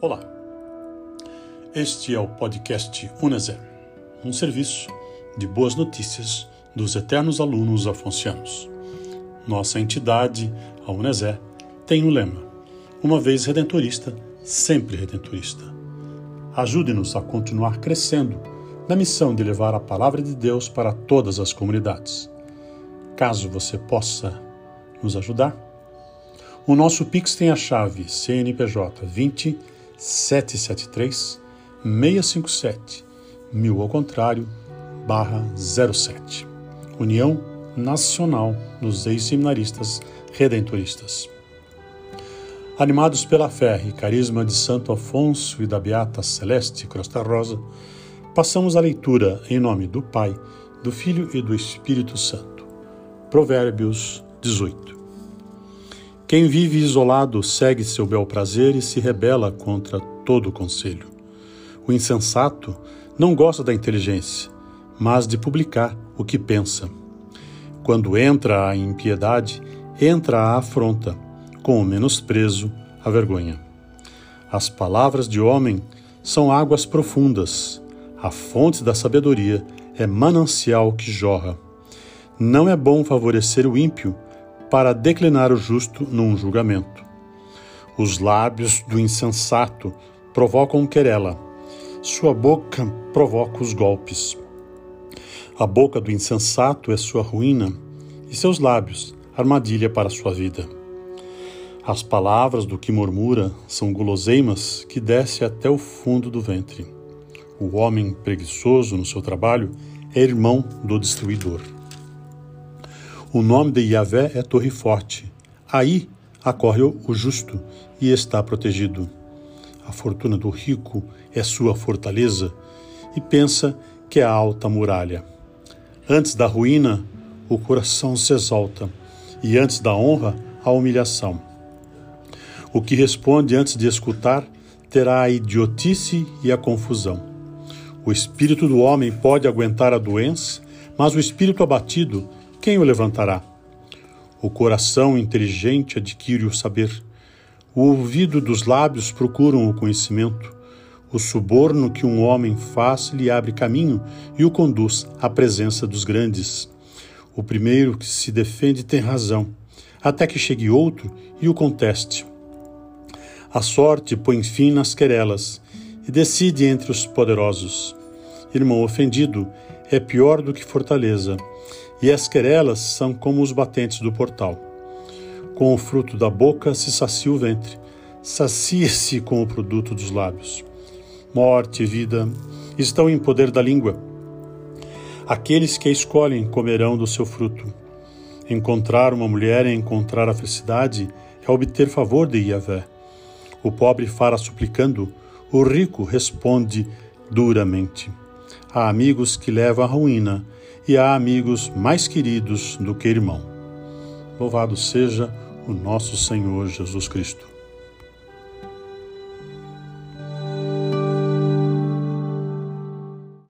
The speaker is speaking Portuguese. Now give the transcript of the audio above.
Olá, este é o podcast Uneser, um serviço de boas notícias dos eternos alunos afoncianos. Nossa entidade, a Uneser, tem um lema: uma vez redentorista, sempre redentorista. Ajude-nos a continuar crescendo na missão de levar a palavra de Deus para todas as comunidades. Caso você possa nos ajudar, o nosso Pix tem a chave CNPJ 20 773 657 mil ao contrário barra 07 União Nacional dos Ex-Seminaristas Redentoristas. Animados pela fé e carisma de Santo Afonso e da Beata Celeste Costa Rosa, passamos a leitura em nome do Pai, do Filho e do Espírito Santo. Provérbios 18. Quem vive isolado segue seu bel prazer e se rebela contra todo o conselho. O insensato não gosta da inteligência, mas de publicar o que pensa. Quando entra a impiedade, entra a afronta, com o menosprezo, a vergonha. As palavras de homem são águas profundas, a fonte da sabedoria é manancial que jorra. Não é bom favorecer o ímpio para declinar o justo num julgamento. Os lábios do insensato provocam querela, sua boca provoca os golpes. A boca do insensato é sua ruína, e seus lábios, armadilha para sua vida. As palavras do que murmura são guloseimas que desce até o fundo do ventre. O homem preguiçoso no seu trabalho é irmão do destruidor. O nome de Yahvé é Torre Forte. Aí acorre o justo e está protegido. A fortuna do rico é sua fortaleza e pensa que é a alta muralha. Antes da ruína, o coração se exalta, e antes da honra, a humilhação. O que responde antes de escutar terá a idiotice e a confusão. O espírito do homem pode aguentar a doença, mas o espírito abatido quem o levantará? O coração inteligente adquire o saber. O ouvido dos lábios procuram o conhecimento. O suborno que um homem faz lhe abre caminho e o conduz à presença dos grandes. O primeiro que se defende tem razão, até que chegue outro e o conteste. A sorte põe fim nas querelas e decide entre os poderosos. Irmão ofendido é pior do que fortaleza e as querelas são como os batentes do portal. Com o fruto da boca se sacia o ventre, sacia-se com o produto dos lábios. Morte e vida estão em poder da língua. Aqueles que a escolhem comerão do seu fruto. Encontrar uma mulher é encontrar a felicidade, é obter favor de Yahvé. O pobre fala suplicando, o rico responde duramente. Há amigos que levam à ruína e há amigos mais queridos do que irmão. Louvado seja o nosso Senhor Jesus Cristo.